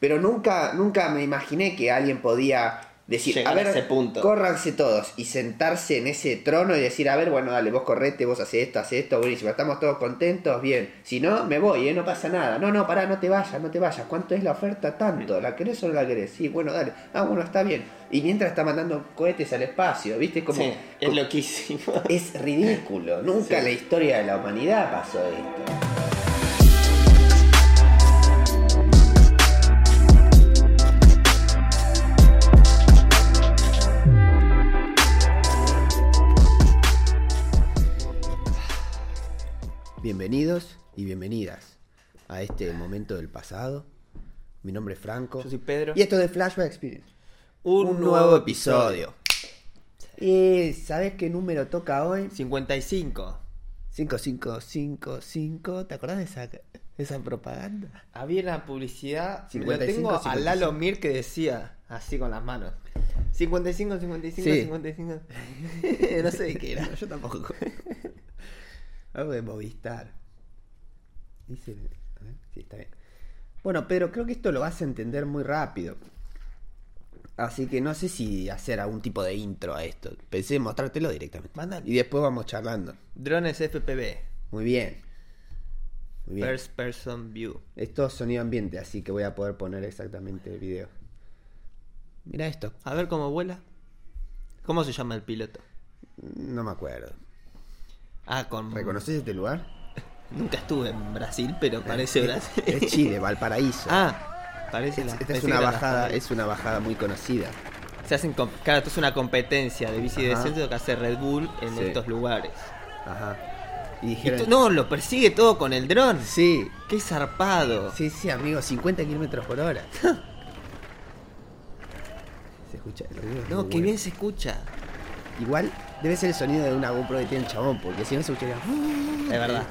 Pero nunca, nunca me imaginé que alguien podía decir, Llegar a ver, a ese punto. córranse todos y sentarse en ese trono y decir, a ver, bueno, dale, vos correte, vos haces esto, haces esto, buenísimo, estamos todos contentos, bien. Si no, me voy, ¿eh? no pasa nada. No, no, pará, no te vayas, no te vayas. ¿Cuánto es la oferta? Tanto. ¿La querés o no la querés? Sí, bueno, dale. Ah, bueno, está bien. Y mientras está mandando cohetes al espacio, ¿viste? Como, Sí, es como- loquísimo. es ridículo. Nunca Sí. en la historia de la humanidad pasó esto. Bienvenidos y bienvenidas a este momento del pasado. Mi nombre es Franco. Yo soy Pedro. Y esto de Flashback Experience. Un, nuevo episodio. ¿Y sabes qué número toca hoy? 55. 5555. ¿Te acordás de esa, de esa propaganda? Había una publicidad. 55, lo tengo a 55. Lalo Mir que decía así con las manos. 55, 55, Sí. 55. no sé de qué era. yo tampoco. Algo de Movistar. Dice. a ver, Sí, está bien. Bueno, pero creo que esto lo vas a entender muy rápido. Así que no sé si hacer algún tipo de intro a esto. Pensé en mostrártelo directamente. Mándale. Y después vamos charlando. Drones FPV. Muy bien. Muy bien. First Person View. Esto es sonido ambiente, así que voy a poder poner exactamente el video. Mira esto. A ver cómo vuela. ¿Cómo se llama el piloto? No me acuerdo. Ah, con. ¿Reconoces este lugar? Nunca estuve en Brasil, pero parece Brasil. Es Chile, Valparaíso. Ah, parece la. Esta es una bajada, es una bajada muy conocida. Se hacen claro, esto es una competencia de bici de Ajá. descenso que hace Red Bull en Sí. estos lugares. Ajá. Y no, lo persigue todo con el dron. Sí, Qué zarpado. sí, sí, amigo, 50 kilómetros por hora. se escucha. el ruido No, qué bueno. bien se escucha. Igual debe ser el sonido de una GoPro que tiene el chabón, porque si no se escucharía. Es verdad.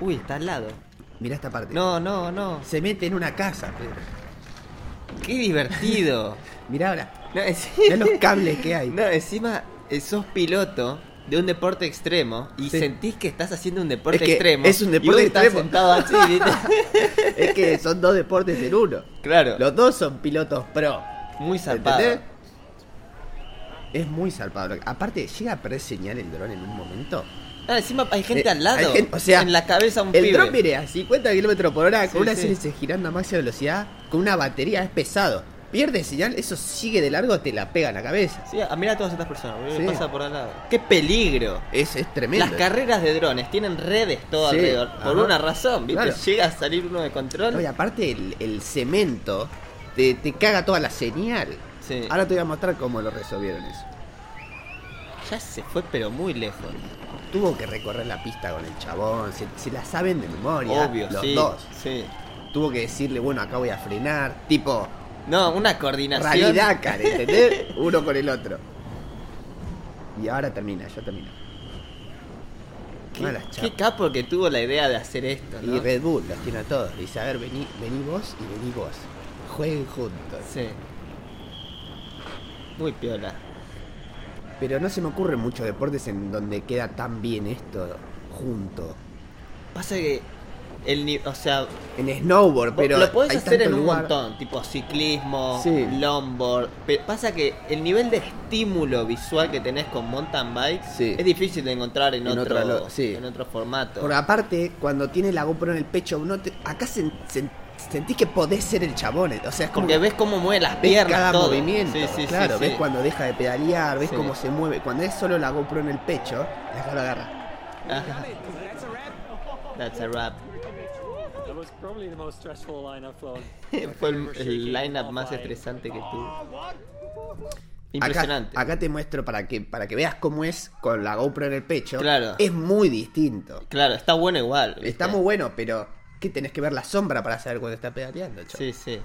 Uy, está al lado. Mira esta parte. No, no, no. Se mete en una casa, Pedro. Qué divertido. Mirá ahora. No, es- Mirá los cables que hay. No, encima eh, sos piloto de un deporte extremo y Sí. sentís que estás haciendo un deporte Es que extremo. es un y deporte estás extremo. sentado así. Es que son dos deportes en uno. Claro. Los dos son pilotos pro. Muy zarpado. ¿Entendés? Es muy zarpado. Aparte, llega a perder señal el dron en un momento. Ah, encima hay gente Eh, al lado. gente- o sea, en la cabeza un El pibe. dron viene a 50 kilómetros por hora Sí, con una sí. hélice girando a máxima velocidad, con una batería, es pesado. Pierde señal, eso sigue de largo, te la pega en la cabeza. Sí, a mira a todas estas personas, Sí. pasa por al lado. ¡Qué peligro! Es, es tremendo. Las carreras de drones tienen redes todo alrededor. Por ajá. una razón, ¿viste? Claro. Llega a salir uno de control. No, y aparte, el, el cemento te, te caga toda la señal. Sí. Ahora te voy a mostrar cómo lo resolvieron eso. Ya se fue, pero muy lejos. Tuvo que recorrer la pista con el chabón, se, se la saben de memoria. Obvio, los sí. dos. Sí. Tuvo que decirle, bueno, acá voy a frenar. Tipo, No, una coordinación. Rally Dakar, ¿entendés? Uno con el otro. Y ahora termina, ya termina. Qué, qué capo que tuvo la idea de hacer esto, ¿no? Y Red Bull los tiene a todos. Dice, a ver, vení, vení vos y vení vos. Jueguen juntos. Sí. Muy piola. Pero no se me ocurren muchos deportes en donde queda tan bien esto junto. Pasa que el o sea, En snowboard, pero lo hay hacer en un lugar. montón, tipo ciclismo, Sí. longboard. Pero pasa que el nivel de estímulo visual que tenés con mountain bike Sí. es difícil de encontrar en, En otro, sí. en otro formato. Porque aparte, cuando tiene la GoPro en el pecho, uno te- acá sen- sen- sentís que podés ser el chabón. O sea, es como Porque que ves cómo mueve las ves piernas, cada todo. movimiento. Sí, sí, sí, claro, sí. ves cuando deja de pedalear, ves Sí. cómo se mueve. Cuando es solo la GoPro en el pecho, la lo agarra. Ajá. That's a wrap. That was probably the most stressful line I've flown. Fue el, el lineup más estresante que tuve. Impresionante. Acá, acá te muestro para que, para que veas cómo es con la GoPro en el pecho. Claro. Es muy distinto. Claro, está bueno igual. ¿viste? Está muy bueno, pero ¿qué tenés que ver la sombra para saber cuando está pedaleando, chavo? Sí, sí.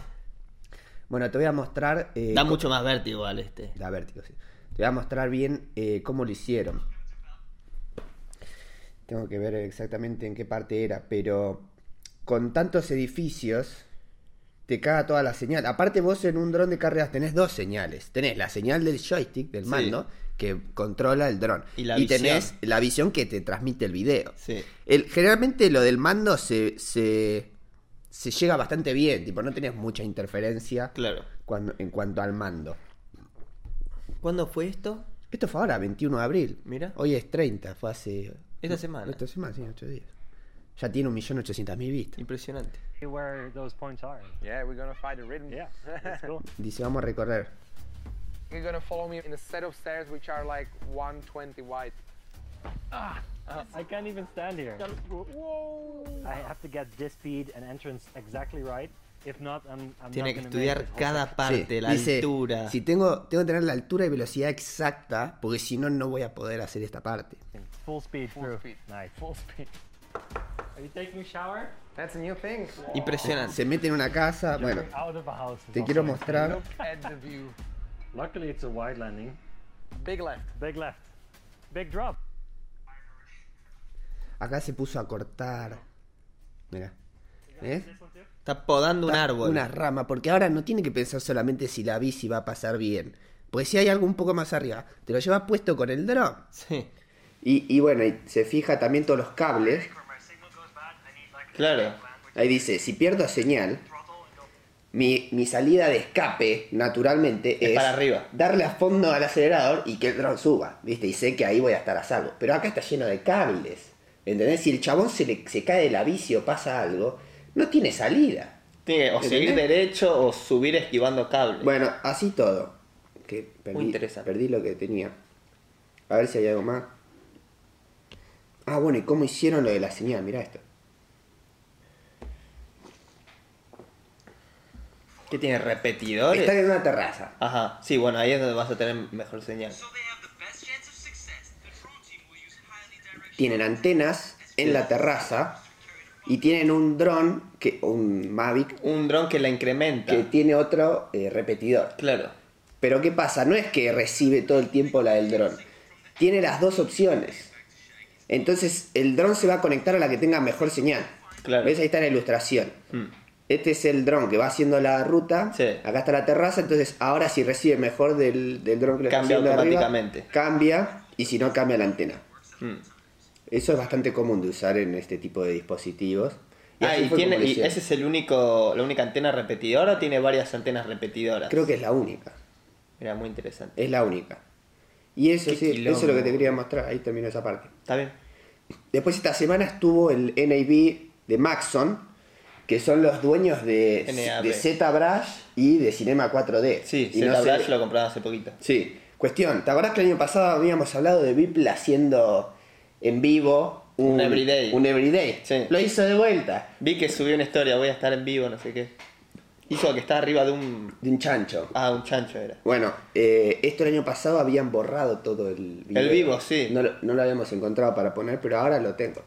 Bueno, te voy a mostrar. eh, Da mucho más vértigo igual este. Da vértigo, sí. Te voy a mostrar bien eh, cómo lo hicieron. Tengo que ver exactamente en qué parte era, pero con tantos edificios te caga toda la señal. Aparte vos en un dron de carreras tenés dos señales. Tenés la señal del joystick, del Sí. Que controla el dron. Y la tenés visión. la visión que te transmite el video. Sí. El, generalmente lo del mando se, se, se llega bastante bien, tipo, no tenés mucha interferencia Claro. cuando, en cuanto al mando. ¿Cuándo fue esto? Esto fue ahora, 21 de abril. Mira. Hoy es 30, fue hace... Esta semana. Esta semana, sí, 8 días. Ya tiene 1.800.000 vistas. Impresionante. Where those points are. Yeah, we're gonna find the rhythm. Yeah, that's cool. Dice, vamos a recorrer. You're gonna follow me in a set of stairs which are like 120 wide. I can't even stand here. Whoa! I have to get this speed and entrance exactly right. If not, I'm, I'm Tiene not que gonna estudiar cada parte, Sí, la dice, altura. Si tengo, tengo que tener la altura y velocidad exacta, porque si no, no voy a poder hacer esta parte. Full speed Full through. speed. Nice. Full speed. Are you taking a shower? That's a new thing. Impresionante. Se mete en una casa, bueno, te quiero mostrar. Look at the view. Luckily, it's a wide landing. Big left. Big left. Big drop. Acá se puso a cortar. Mira. ¿Ves? Too? Está podando un árbol. Una rama, porque ahora no tiene que pensar solamente si la bici va a pasar bien. Porque si hay algo un poco más arriba, te lo llevas puesto con el dron. Sí. Y, y bueno, y se fija también todos los cables. Claro. Ahí dice, si pierdo señal, mi, mi salida de escape, naturalmente, Es es, para arriba. darle a fondo al acelerador y que el dron suba, ¿viste? Y sé que ahí voy a estar a salvo. Pero acá está lleno de cables, ¿entendés? Si el chabón se, le, se cae de la bici o pasa algo, no tiene salida. Tiene que o seguir derecho o subir esquivando cables. Bueno, así todo. Que perdí, Muy interesante. Perdí lo que tenía. A ver si hay algo más. Ah, bueno, ¿y cómo hicieron lo de la señal? Mirá esto. ¿Qué tiene? ¿Repetidores? Están en una terraza. Ajá. Sí, bueno, ahí es donde vas a tener mejor señal. Tienen antenas en la terraza y tienen un dron, que, un Mavic, Un dron que la incrementa. que tiene otro eh, repetidor. Claro. Pero ¿qué pasa? No es que recibe todo el tiempo la del dron. Tiene las dos opciones. Entonces el dron se va a conectar a la que tenga mejor señal. Claro. ¿Ves? Ahí está la ilustración. Mm. Este es el dron que va haciendo la ruta. Sí. Acá está la terraza. Entonces ahora si recibe mejor del, del dron que le está haciendo de arriba, automáticamente. cambia y si no cambia la antena. Mm. Eso es bastante común de usar en este tipo de dispositivos. Ah, así y, tiene, y ese es el único, la única antena repetidora o tiene varias antenas repetidoras. Creo que es la única. Mira, muy interesante. Es la única. Y eso sí, eso es lo que te quería mostrar. Ahí terminó esa parte. ¿Está bien? Después esta semana estuvo el NAB de Maxon, que son los dueños de, NAB. de ZBrush y de Cinema 4D. Sí, Y Z no sé- lo compraron hace poquito. Sí. Cuestión, ¿te acordás que el año pasado habíamos hablado de Beeple haciendo en vivo un, Un everyday. Un everyday. Sí. Lo hizo de vuelta. Vi que subió una historia, voy a estar en vivo, no sé qué. Hizo que está arriba de un... De un chancho. Ah, un chancho era. Bueno, eh, esto el año pasado habían borrado todo el video. El vivo, sí. No, lo- no lo habíamos encontrado para poner, pero ahora lo tengo.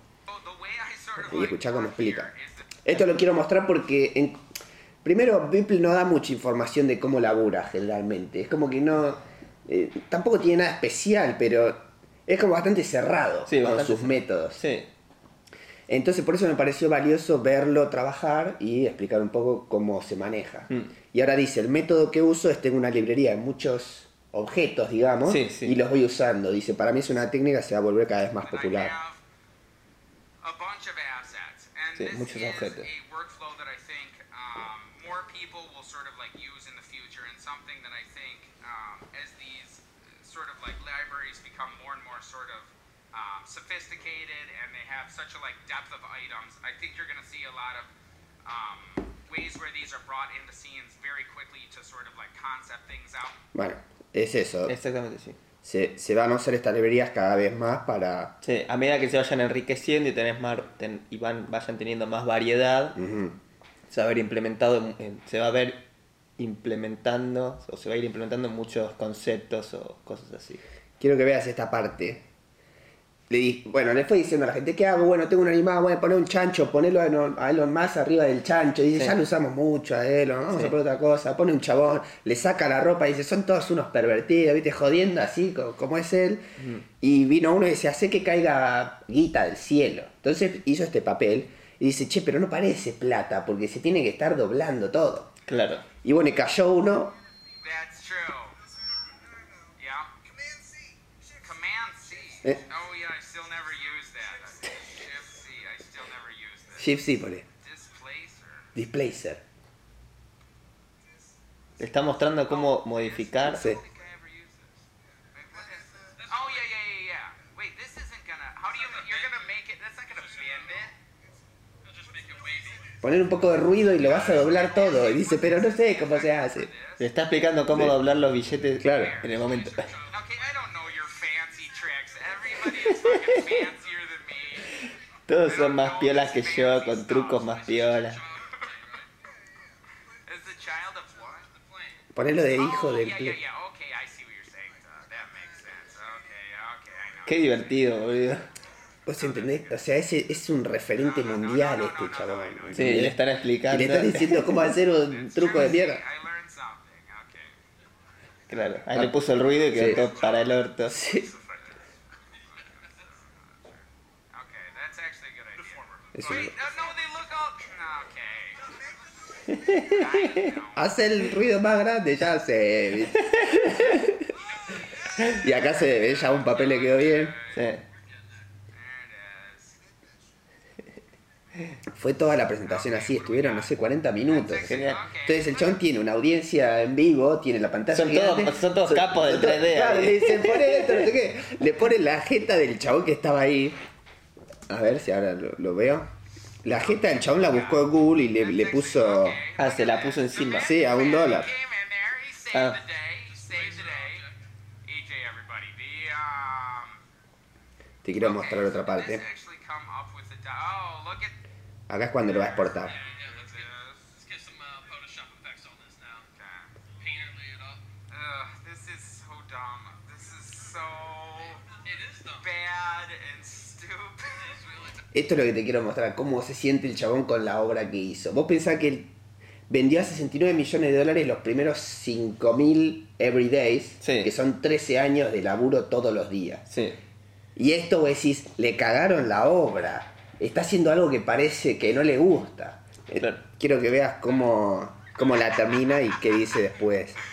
Y escuchá cómo explica. Esto lo quiero mostrar porque en- primero Beeple no da mucha información de cómo labura generalmente. Es como que no eh, tampoco tiene nada especial, pero es como bastante cerrado Sí, con bastante sus cerrado. métodos. Sí. Entonces por eso me pareció valioso verlo trabajar y explicar un poco cómo se maneja. Mm. Y ahora dice, el método que uso es tengo una librería de muchos objetos, digamos, Sí, sí. y los voy usando. Dice, para mí es una técnica que se va a volver cada vez más I popular. have a bunch of assets, and Sí, this muchos is objetos. a workflow that I think um, more people will sort of like use in the future, and something that I think um, as these sort of like libraries become more and more sort of um, sophisticated, and they have such a like depth of items, I think you're going to see a lot of um, ways where these are brought into scenes very quickly to sort of like concept things out. Bueno, es eso. Exactamente, sí. Se, se van a usar estas librerías cada vez más para... Sí, a medida que se vayan enriqueciendo y tenés más, ten- y van, vayan teniendo más variedad, se va a ver implementado, en- en- se va a ver implementando, o se va a ir implementando muchos conceptos o cosas así. Quiero que veas esta parte. Le di, bueno, le fue diciendo a la gente, ¿qué hago? Bueno, tengo un animal, voy a poner un chancho, ponelo a Elon, a Elon más arriba del chancho. Y dice, Sí. ya lo usamos mucho a Elon, vamos Sí. a poner otra cosa. Pone un chabón, le saca la ropa y dice, son todos unos pervertidos, ¿viste? Jodiendo así, co- como, es él. Y vino uno y dice, hace que caiga guita del cielo. Entonces hizo este papel y dice, che, pero no parece plata, porque se tiene que estar doblando todo. Claro. Y bueno, y cayó uno gonna bend it. You'll just make it wavy. Poner un poco de ruido y lo vas a doblar todo. Y dice, pero no sé cómo se hace. Te está explicando cómo Sí. doblar los billetes Claro. en el momento. Todos son más piolas que yo, con trucos más piolas. Ponerlo de hijo oh, del I know. Qué divertido, boludo. ¿Vos entendés? O sea, ese es un referente mundial este chabón. Sí, le están Y explicando. le están diciendo cómo hacer un truco de mierda. Claro, ahí le puso el ruido y quedó Sí. todo para el orto. Sí. Okay, that's actually a good idea. Es un- Wait, no, no, they look all. Okay. I know. Hace el ruido más grande, ya sé. Y acá se ve, ya un papel le quedó bien. Sí. Fue toda la presentación así, estuvieron, no sé, 40 minutos. Genial. Entonces el chabón tiene una audiencia en vivo, tiene la pantalla Son todos- gigante. son todos capos del son todos- 3D Claro, ahí. le dicen, pone esto, no sé qué. Le pone la jeta del chabón que estaba ahí. A ver si ahora lo, lo veo. La jeta del chabón la buscó en Google y le, le puso... Ah, se la puso encima. Sí, a un dólar. Ah. Te quiero mostrar otra parte. Oh, Acá es cuando lo va a exportar. Esto es lo que te quiero mostrar, cómo se siente el chabón con la obra que hizo. Vos pensás que él vendió a 69 millones de dólares los primeros 5.000 everydays, Sí. que son 13 años de laburo todos los días. Sí. Y esto vos decís, le cagaron la obra. Está haciendo algo que parece que no le gusta. Eh, Claro. Quiero que veas cómo, cómo la termina y qué dice después.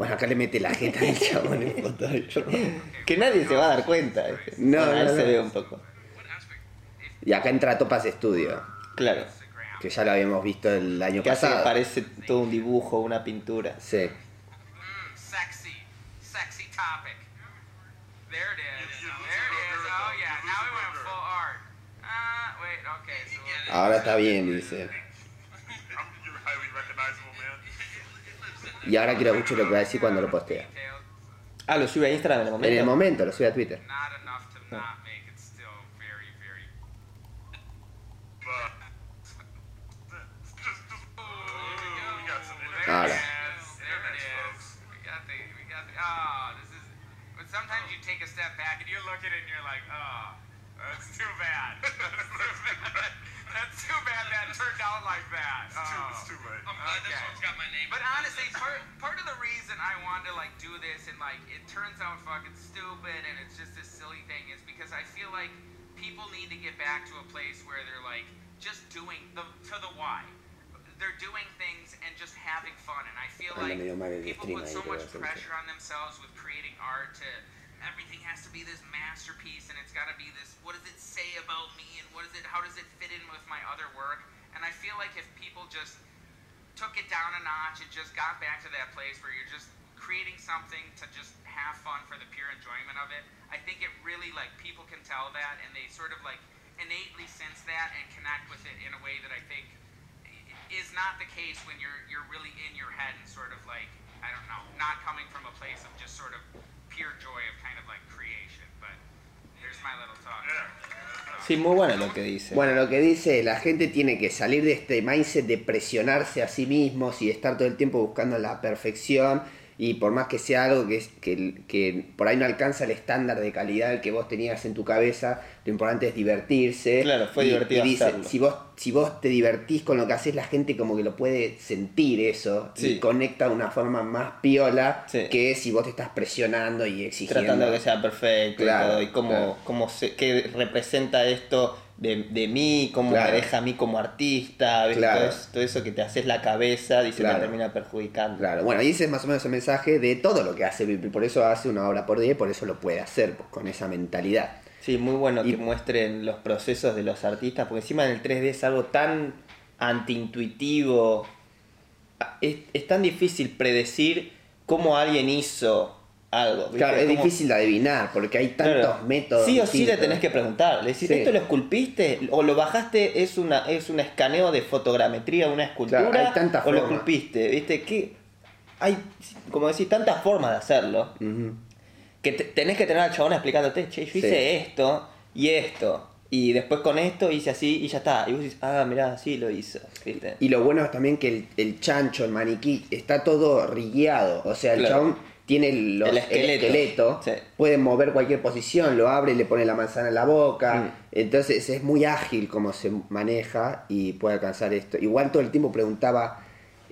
Bueno, acá le mete la jeta del chabón en Photoshop. Que nadie se va a dar cuenta. ¿viste? No, Bueno, ahí no, se no. ve un poco. Y acá entra Topaz Studio, Claro. que ya lo habíamos visto el año Que hace que pasado. parece todo un dibujo, una pintura. Sí. Mm, sexy, sexy topic. There it is. There it is. Oh yeah, now we went full art. Wait, okay. So Ahora está bien, dice. Y ahora quiero mucho lo que va a decir cuando lo postea. Ah, lo sube a Instagram en el En momento. el momento, lo sube a Twitter. there Ahora. That's too bad. That's too bad. That's too bad that turned out like that. It's too, Oh. it's too late. I'm glad this one's got my name. But honestly, part part of the reason I wanted to like do this and like it turns out fucking stupid and it's just a silly thing is because I feel like people need to get back to a place where they're like just doing the to the why. They're doing things and just having fun and I feel Anda like medio mal el people stream put so much va a ser pressure on themselves with creating art to everything has to be this masterpiece and it's got to be this what does it say about me and what is it how does it fit in with my other work and i feel like if people just took it down notch and just got back to that place where you're just creating something to just have fun for the pure enjoyment of it i think it really like people can tell that and they sort of like innately sense that and connect with it in a way that i think is not the case when you're you're really in your head and sort of like I don't know, not coming from a place of just sort of pure joy of kind of like creation. Sí, muy bueno lo que dice. Bueno, lo que dice, la gente tiene que salir de este mindset de presionarse a sí mismos y estar todo el tiempo buscando la perfección y por más que sea algo que, es- que, que por ahí no alcanza el estándar de calidad que vos tenías en tu cabeza, lo importante es divertirse. Claro, fue Y- divertido y dice, si vos, si vos te divertís con lo que haces, la gente como que lo puede sentir eso Sí. y conecta de una forma más piola Sí. que si vos te estás presionando y exigiendo. Tratando de que sea perfecto Claro, y todo. Y cómo, claro. cómo se, qué representa esto de, de mí, cómo Claro. me deja a mí como artista, todo, eso, todo eso que te haces la cabeza y se Claro. te termina perjudicando. Claro, bueno, y ese es más o menos el mensaje de todo lo que hace. Por eso hace una obra por día y por eso lo puede hacer pues, con esa mentalidad. Sí, muy bueno Y- que muestren los procesos de los artistas, porque encima en el 3D es algo tan antiintuitivo. Es, es tan difícil predecir cómo alguien hizo algo. ¿viste? Claro, es Como- difícil de adivinar porque hay tantos Claro. métodos. Sí o sí le tenés que preguntar. Le decís, Sí. ¿esto lo esculpiste? ¿O lo bajaste? ¿Es una es un escaneo de fotogrametría una escultura? Claro, hay tantas ¿O lo esculpiste? ¿Viste? Que hay, como decís, tantas formas de hacerlo. Que te- tenés que tener al chabón explicándote, che, yo Sí. hice esto y esto. Y después con esto hice así y ya está. Y vos decís, ah, mirá, sí lo hizo. ¿Viste? Y lo bueno es también que el, el chancho, el maniquí, está todo rigueado. O sea, el Claro. chabón tiene los- El esqueleto. Sí. puede mover cualquier posición, lo abre y le pone la manzana en la boca. Mm. Entonces es muy ágil como se maneja y puede alcanzar esto. Igual todo el tiempo preguntaba,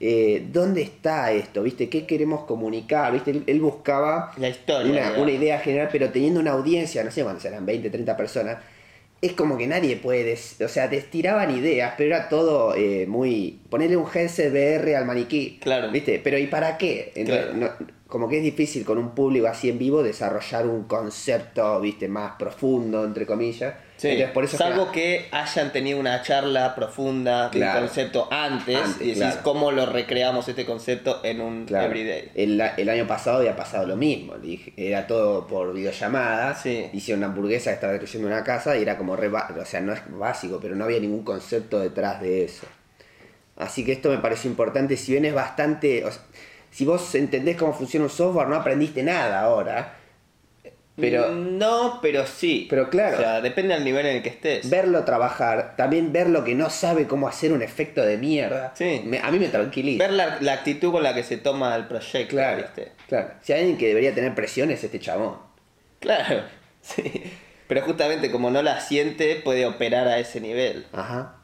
eh, ¿dónde está esto? ¿Viste? ¿Qué queremos comunicar? ¿Viste? Él, él buscaba La historia, una, idea general, pero teniendo una audiencia, no sé cuántos eran, 20, 30 personas. Es como que nadie puede, o sea, te tiraban ideas, pero era todo eh, muy... Ponerle un headset VR al maniquí, Claro. ¿viste? Pero ¿y para qué? Entonces, Claro. no- como que es difícil con un público así en vivo desarrollar un concepto, ¿viste? Más profundo, entre comillas. Sí, Entonces, por eso es que salvo la- que hayan tenido una charla profunda del Claro. concepto antes, Antes, y decís claro. cómo lo recreamos este concepto en un Claro. everyday. El, el año pasado había pasado lo mismo. Era todo por videollamada. Sí. Hicieron una hamburguesa que estaba destruyendo una casa y era como re O sea, no es básico, pero no había ningún concepto detrás de eso. Así que esto me pareció importante. Si bien es bastante. o sea, si vos entendés cómo funciona un software, no aprendiste nada ahora. Pero No, pero sí. Pero claro. O sea, depende del nivel en el que estés. verlo trabajar, también ver lo que no sabe cómo hacer un efecto de mierda, Sí. me- a mí me tranquiliza. Ver la, la actitud con la que se toma el proyecto, Claro, ¿viste? claro. Si hay alguien que debería tener presión es este chabón. Claro, sí. Pero justamente como no la siente, puede operar a ese nivel. Ajá.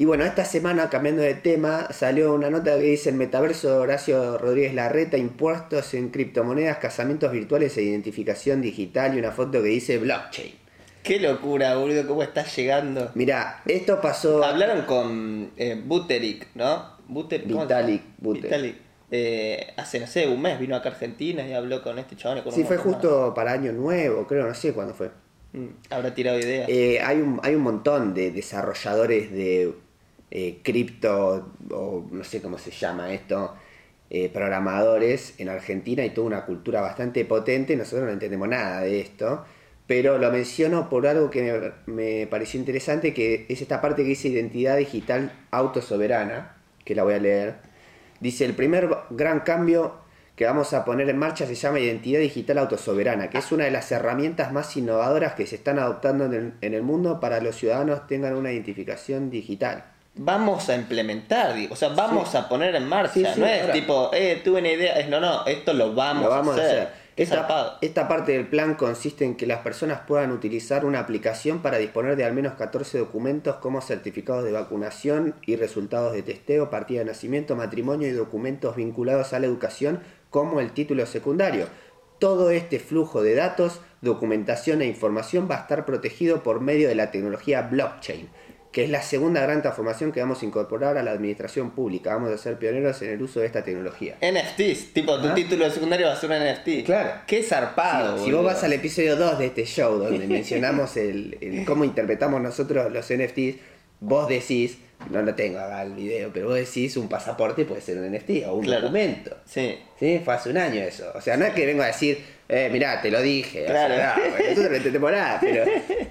Y bueno, esta semana, cambiando de tema, salió una nota que dice el metaverso de Horacio Rodríguez Larreta, impuestos en criptomonedas, casamientos virtuales e identificación digital y una foto que dice blockchain. Qué locura, boludo, cómo estás llegando. Mira, esto pasó... Hablaron con eh, Buterik, ¿no? Buter- ¿cómo se Vitalik? Buterin. Vitalik. Eh, hace, no sé, un mes vino acá a Argentina y habló con este chabón. con Sí, fue justo para Año Nuevo, creo, no sé cuándo fue. Mm, habrá tirado ideas. Eh, hay, un, hay un montón de desarrolladores de eh, cripto, o no sé cómo se llama esto, eh, programadores en Argentina y toda una cultura bastante potente. Nosotros no entendemos nada de esto, pero lo menciono por algo que me, pareció interesante, que es esta parte que dice identidad digital autosoberana, que la voy a leer. Dice, el primer gran cambio que vamos a poner en marcha se llama identidad digital autosoberana, que es una de las herramientas más innovadoras que se están adoptando en el, mundo para los ciudadanos tengan una identificación digital. Vamos a implementar, o sea, vamos a poner en marcha. Sí, sí, no es ahora- tipo, eh, tuve una idea. Es no, no, esto lo vamos, Lo vamos a hacer. Esta, esta parte del plan consiste en que las personas puedan utilizar una aplicación para disponer de al menos 14 documentos como certificados de vacunación y resultados de testeo, partida de nacimiento, matrimonio y documentos vinculados a la educación como el título secundario. Todo este flujo de datos, documentación e información va a estar protegido por medio de la tecnología blockchain, que es la segunda gran transformación que vamos a incorporar a la administración pública. Vamos a ser pioneros en el uso de esta tecnología. NFTs, tipo, tu Ajá. título de secundario va a ser un NFT. Claro. Qué zarpado. Si, si vos vas al episodio 2 de este show, donde mencionamos el, el cómo interpretamos nosotros los NFTs, vos decís, no lo tengo acá el video, pero vos decís un pasaporte puede ser un NFT o un Claro. documento. Sí. ¿Sí? Fue hace un año eso. O sea, no es que vengo a decir, eh, mirá, te lo dije. O sea, Claro. no, nosotros no entendemos nada, pero,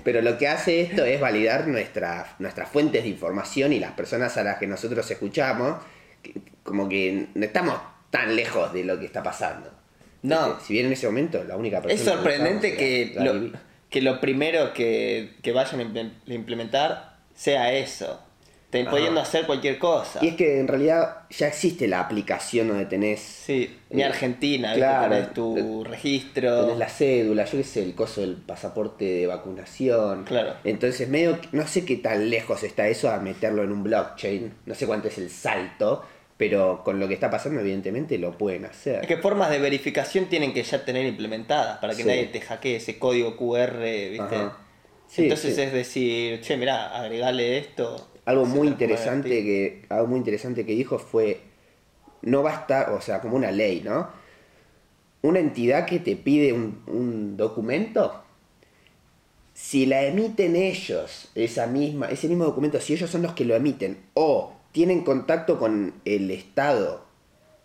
pero lo que hace esto es validar nuestra, nuestras fuentes de información y las personas a las que nosotros escuchamos, que- como que no estamos tan lejos de lo que está pasando. No. Este, Si bien en ese momento la única persona Es sorprendente que era lo, que lo primero que, que vayan a imple- implementar sea eso. Te Ajá. pudiendo hacer cualquier cosa. Y es que en realidad ya existe la aplicación donde tenés, Sí, mi Eh, Argentina, claro, tenés tu registro. tenés la cédula, yo qué sé, el coso del pasaporte de vacunación. Claro. Entonces medio, no sé qué tan lejos está eso a meterlo en un blockchain, no sé cuánto es el salto, pero con lo que está pasando evidentemente lo pueden hacer. Es que formas de verificación tienen que ya tener implementadas para que Sí. nadie te hackee ese código QR, ¿viste? Ajá. Sí, Entonces sí. es decir, che, mirá, agregale esto. Algo muy interesante que algo muy interesante que dijo fue no va a estar, o sea, como una ley, ¿no? Una entidad que te pide un, un documento si la emiten ellos, esa misma, ese mismo documento, si ellos son los que lo emiten, o tienen contacto con el Estado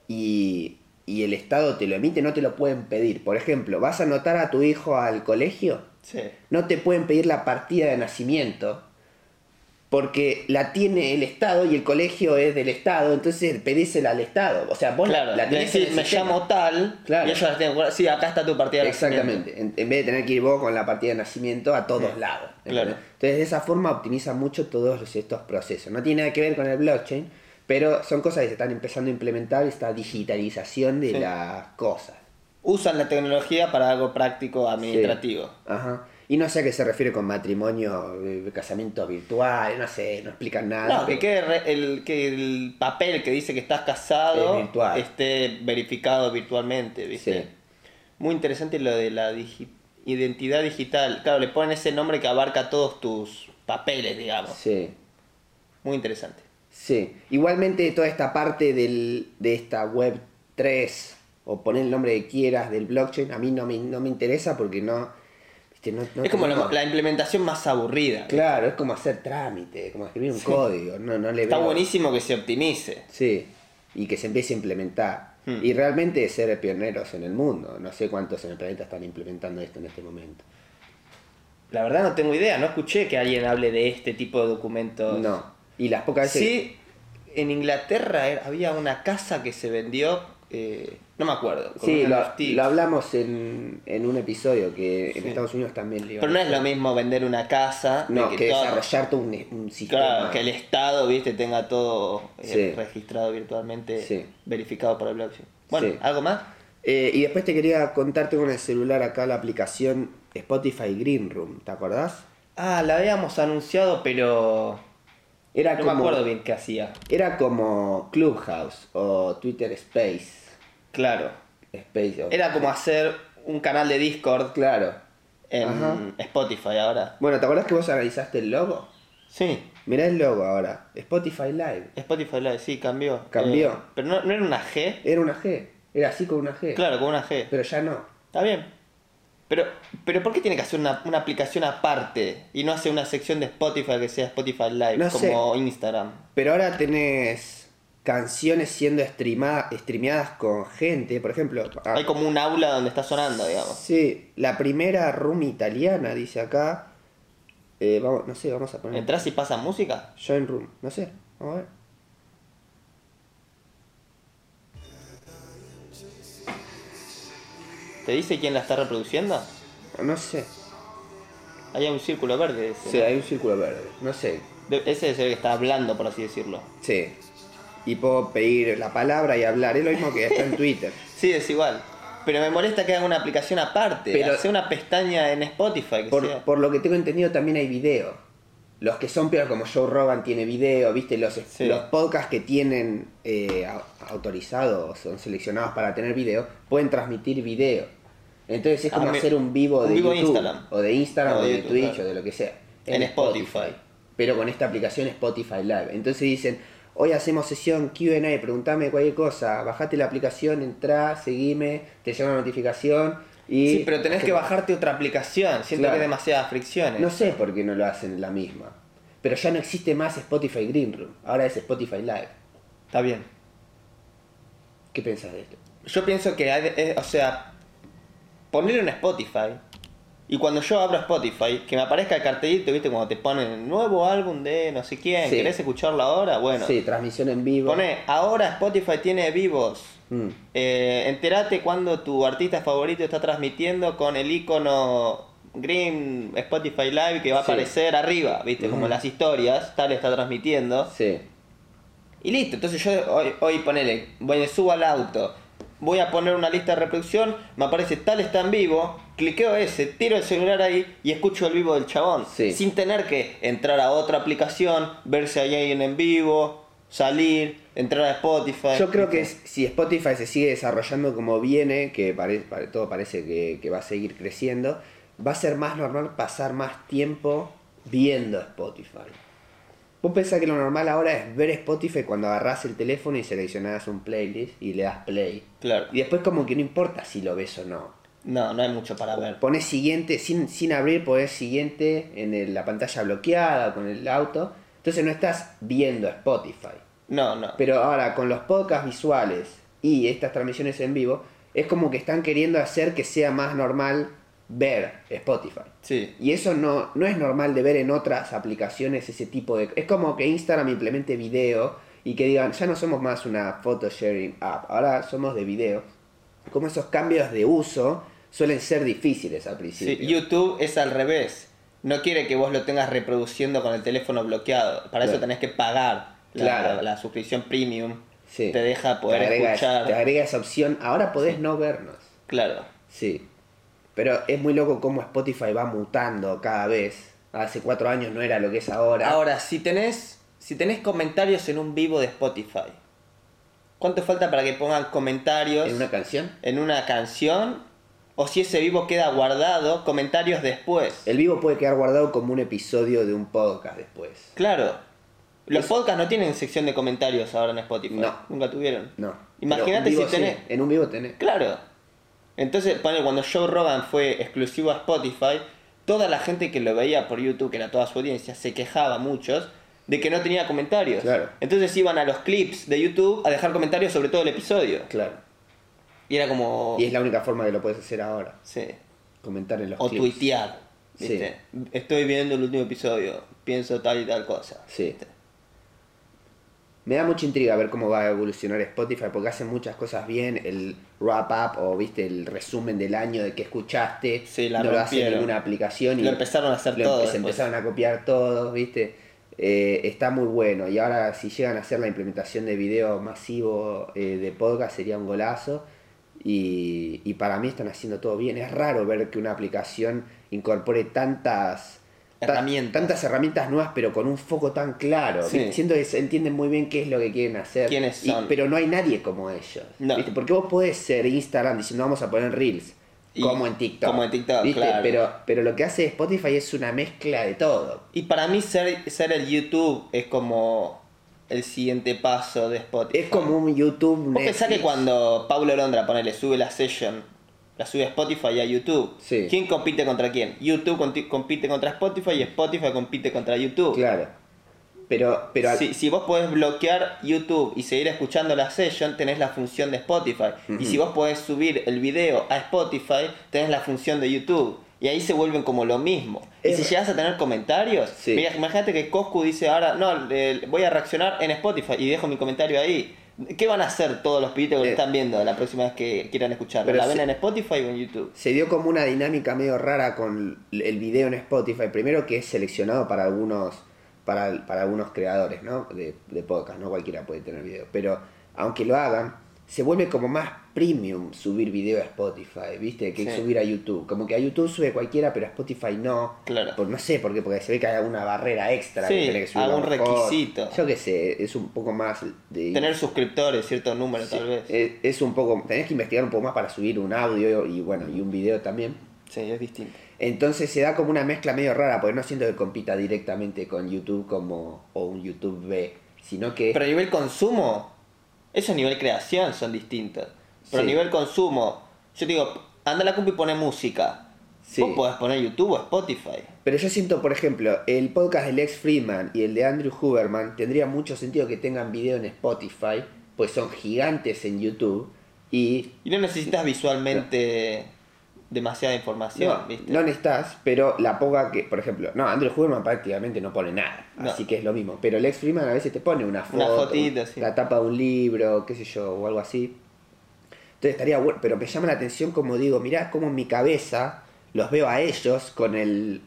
y, y el Estado te lo emite, no te lo pueden pedir. Por ejemplo, vas a anotar a tu hijo al colegio, Sí. no te pueden pedir la partida de nacimiento porque la tiene el Estado y el colegio es del Estado, entonces pedísela al Estado. O sea, vos la- Claro, la tenés decir, en el me sistema. llamo tal, Claro. y ellos las tienen. Sí, acá está tu partida de nacimiento. Exactamente. En, en vez de tener que ir vos con la partida de nacimiento a todos Sí, lados. claro. Entonces, de esa forma optimiza mucho todos estos procesos. No tiene nada que ver con el blockchain, pero son cosas que se están empezando a implementar esta digitalización de Sí. las cosas. Usan la tecnología para algo práctico administrativo. Sí. Ajá. Y no sé a qué se refiere con matrimonio, eh, casamiento virtual, no sé, no explican nada. No, que, quede el, que el papel que dice que estás casado Es esté verificado virtualmente, ¿viste? Sí. Muy interesante lo de la digi- identidad digital. Claro, le ponen ese nombre que abarca todos tus papeles, digamos. Sí. Muy interesante. Sí, igualmente toda esta parte del, de esta web 3, o poner el nombre que quieras del blockchain, a mí no me, no me interesa porque no... viste, no- no es como la, la implementación más aburrida. Claro, es como hacer trámite, como escribir un Sí. código, no, no le Está veo- buenísimo que se optimice. Sí, y que se empiece a implementar. Hmm. Y realmente ser pioneros en el mundo. No sé cuántos en el planeta están implementando esto en este momento. La verdad no tengo idea, no escuché que alguien hable de este tipo de documentos. No. Y las pocas veces... Sí, en Inglaterra había una casa que se vendió, eh, no me acuerdo. Sí, lo, hablamos en, en un episodio que en. Estados Unidos también Pero no es lo mismo vender una casa No, que, todo- desarrollar todo un, un sistema. Claro, que el Estado, viste, tenga todo eh, registrado virtualmente, Sí. verificado por el blockchain. Bueno. ¿algo más? Eh, y después te quería contarte con el celular acá la aplicación Spotify Green Room, ¿te acordás? Ah, la habíamos anunciado, pero Era no como, me acuerdo bien qué hacía. Era como Clubhouse o Twitter Space. Claro. Space Era como hacer un canal de Discord Claro. en Ajá. Spotify ahora. Bueno, ¿te acordás que vos analizaste el logo? Sí, Mirá el logo ahora. Spotify Live. Spotify Live, sí, cambió. Cambió. Eh, pero no, no era una G. Era una G. Era así con una G. Claro, con una G. Pero ya no. Está bien. Pero, pero ¿por qué tiene que hacer una, una aplicación aparte y no hacer una sección de Spotify que sea Spotify Live No sé. como Instagram? Pero ahora tenés canciones siendo streama- streameadas con gente. Por ejemplo, ah, Hay como un aula donde está sonando, digamos. Sí, la primera room italiana, dice acá. Eh, vamos, no sé, vamos a poner. ¿Entrás y pasa música? Join room, no sé, vamos a ver. ¿Te dice quién la está reproduciendo? No sé. Hay un círculo verde ese. Sí, ¿no? hay un círculo verde, no sé. De- Ese es el que está hablando, por así decirlo. Sí. Y puedo pedir la palabra y hablar, es lo mismo que está en Twitter. Sí, es igual. Pero me molesta que haga una aplicación aparte. Pero- Hace una pestaña en Spotify que Por, por lo que tengo entendido también hay video. Los que son peor como Joe Rogan tiene video, viste, los, Sí. los podcasts que tienen eh, au- autorizados, son seleccionados para tener video, pueden transmitir video. Entonces es Ah, como hacer un vivo un de vivo de YouTube, Instagram. o de Instagram, O o de de, YouTube, Twitch, claro. o de lo que sea. En Spotify. Pero con esta aplicación Spotify Live. Entonces dicen, hoy hacemos sesión Q&A, preguntame cualquier cosa, bajate la aplicación, entrá, seguime, te llega una notificación y... Sí, pero tenés que bajarte otra aplicación. Siento Claro. que hay demasiadas fricciones. No sé por qué no lo hacen la misma. Pero ya no existe más Spotify Green Room. Ahora es Spotify Live. Está bien. ¿Qué pensás de esto? Yo pienso que, hay eh, o sea, ponerlo en Spotify y cuando yo abro Spotify, que me aparezca el cartelito, ¿viste? Cuando te ponen nuevo álbum de no sé quién, Sí. ¿querés escucharlo ahora? Bueno, Sí, transmisión en vivo. pone, ahora Spotify tiene vivos. Mm. Eh, entérate cuando tu artista favorito está transmitiendo con el icono Green Spotify Live que va a Sí. aparecer arriba, ¿viste? Como en las historias, tal está transmitiendo. Sí. Y listo, entonces yo hoy, hoy ponele, voy, subo al auto, voy a poner una lista de reproducción, me aparece tal está en vivo, cliqueo ese, tiro el celular ahí y escucho el vivo del chabón. Sí. Sin tener que entrar a otra aplicación, ver si hay alguien en vivo, salir, entrar a Spotify. Yo creo que es- si Spotify se sigue desarrollando como viene, que pare- pare- todo parece que, que va a seguir creciendo, va a ser más normal pasar más tiempo viendo Spotify. Vos pensás que lo normal ahora es ver Spotify cuando agarrás el teléfono y seleccionás un playlist y le das play. Claro. Y después como que no importa si lo ves o no. No, no hay mucho para ver. Pones siguiente, sin, sin abrir, pones siguiente en el- la pantalla bloqueada con el auto. Entonces no estás viendo Spotify. No, no. Pero ahora con los podcasts visuales y estas transmisiones en vivo, es como que están queriendo hacer que sea más normal ver Spotify. Sí. Y eso no, no es normal de ver en otras aplicaciones ese tipo de... Es como que Instagram implemente video y que digan, ya no somos más una photo sharing app, ahora somos de video. Como esos cambios de uso suelen ser difíciles al Sí, principio. YouTube es al revés. No quiere que vos lo tengas reproduciendo con el teléfono bloqueado. Para eso tenés que pagar la, Claro. la suscripción premium. Sí. Te deja poder te agrega, escuchar. te agrega esa opción. Ahora podés no vernos. Claro. Sí. Pero es muy loco cómo Spotify va mutando cada vez. Hace cuatro años no era lo que es ahora. Ahora, si tenés, si tenés comentarios en un vivo de Spotify, ¿cuánto falta para que pongan comentarios ¿En una canción? en una canción? O si ese vivo queda guardado, comentarios después. El vivo puede quedar guardado como un episodio de un podcast después. Claro. Los podcasts no tienen sección de comentarios ahora en Spotify. No. Nunca tuvieron. No. Imagínate si tenés. sí, En un vivo tenés. Claro. Entonces, cuando Joe Rogan fue exclusivo a Spotify, toda la gente que lo veía por YouTube, que era toda su audiencia, se quejaba muchos de que no tenía comentarios. Claro. Entonces iban a los clips de YouTube a dejar comentarios sobre todo el episodio. Claro. Y era como. Y es la única forma que lo puedes hacer ahora. Sí. Comentar en los O clips. tuitear. ¿viste? Estoy viendo el último episodio, pienso tal y tal cosa. Sí. ¿viste? Me da mucha intriga ver cómo va a evolucionar Spotify porque hacen muchas cosas bien. El wrap up o viste el resumen del año de que escuchaste. Sí, la no lo hace rompieron. ninguna aplicación. Y Lo empezaron a hacer todo Se empezaron a copiar todos, viste. Eh, está muy bueno. Y ahora si llegan a hacer la implementación de video masivo eh, de podcast sería un golazo. Y, y para mí están haciendo todo bien. Es raro ver que una aplicación incorpore tantas ta- Herramientas. tantas herramientas nuevas, pero con un foco tan claro. Sí. Siento que se entienden muy bien qué es lo que quieren hacer. ¿Quiénes Y- son? pero no hay nadie como ellos. No. ¿viste? Porque vos podés ser Instagram diciendo vamos a poner Reels. Y- como en TikTok. como en TikTok, ¿viste? claro. Pero, pero lo que hace Spotify es una mezcla de todo. Y para mí ser, ser el YouTube es como el siguiente paso de Spotify. Es como un YouTube. Vos pensás que Netflix. cuando Paulo Londra ponele, sube la session, la sube a Spotify y a YouTube. Sí. ¿Quién compite contra quién? YouTube compite contra Spotify y Spotify compite contra YouTube. Claro. Pero, pero al- Si, si vos podés bloquear YouTube y seguir escuchando la session, tenés la función de Spotify. Y si vos podés subir el video a Spotify, tenés la función de YouTube. Y ahí se vuelven como lo mismo. Y si llegas a tener comentarios, Sí. mira, imagínate que Coscu dice ahora, no, voy a reaccionar en Spotify y dejo mi comentario ahí. ¿Qué van a hacer todos los pibitos que lo Eh, están viendo la próxima vez que quieran escucharlo? pero ¿La ven se- en Spotify o en YouTube? se dio como una dinámica medio rara con el video en Spotify. Primero que es seleccionado para algunos, para, para algunos creadores, ¿no? De, de podcast, no cualquiera puede tener video. Pero aunque lo hagan, se vuelve como más premium subir video a Spotify, ¿viste? Que Sí. subir a YouTube. Como que a YouTube sube cualquiera, pero a Spotify no. Claro. Por, no sé por qué, porque se ve que hay alguna barrera extra. Sí, que tenés que subir algún requisito. Yo qué sé, es un poco más de... Tener suscriptores, cierto número tal vez. es, es un poco... Tenés que investigar un poco más para subir un audio y bueno, y un video también. Sí, es distinto. Entonces se da como una mezcla medio rara, porque no siento que compita directamente con YouTube como o un YouTube B, sino que Pero a nivel consumo, eso a nivel creación son distintos. Pero Sí. a nivel consumo, yo te digo, anda a la compu y pone música. Sí. Vos podés poner YouTube o Spotify. pero yo siento, por ejemplo, el podcast de Lex Friedman y el de Andrew Huberman tendría mucho sentido que tengan video en Spotify, pues son gigantes en YouTube y Y no necesitas visualmente demasiada información, no, ¿viste? no necesitas, pero la poca que, por ejemplo, no, Andrew Huberman prácticamente no pone nada, No. así que es lo mismo, pero Lex Friedman a veces te pone una foto, Una fotito, sí. la tapa de un libro, qué sé yo, o algo así. Entonces estaría bueno, pero me llama la atención como digo, mirá cómo en mi cabeza los veo a ellos con el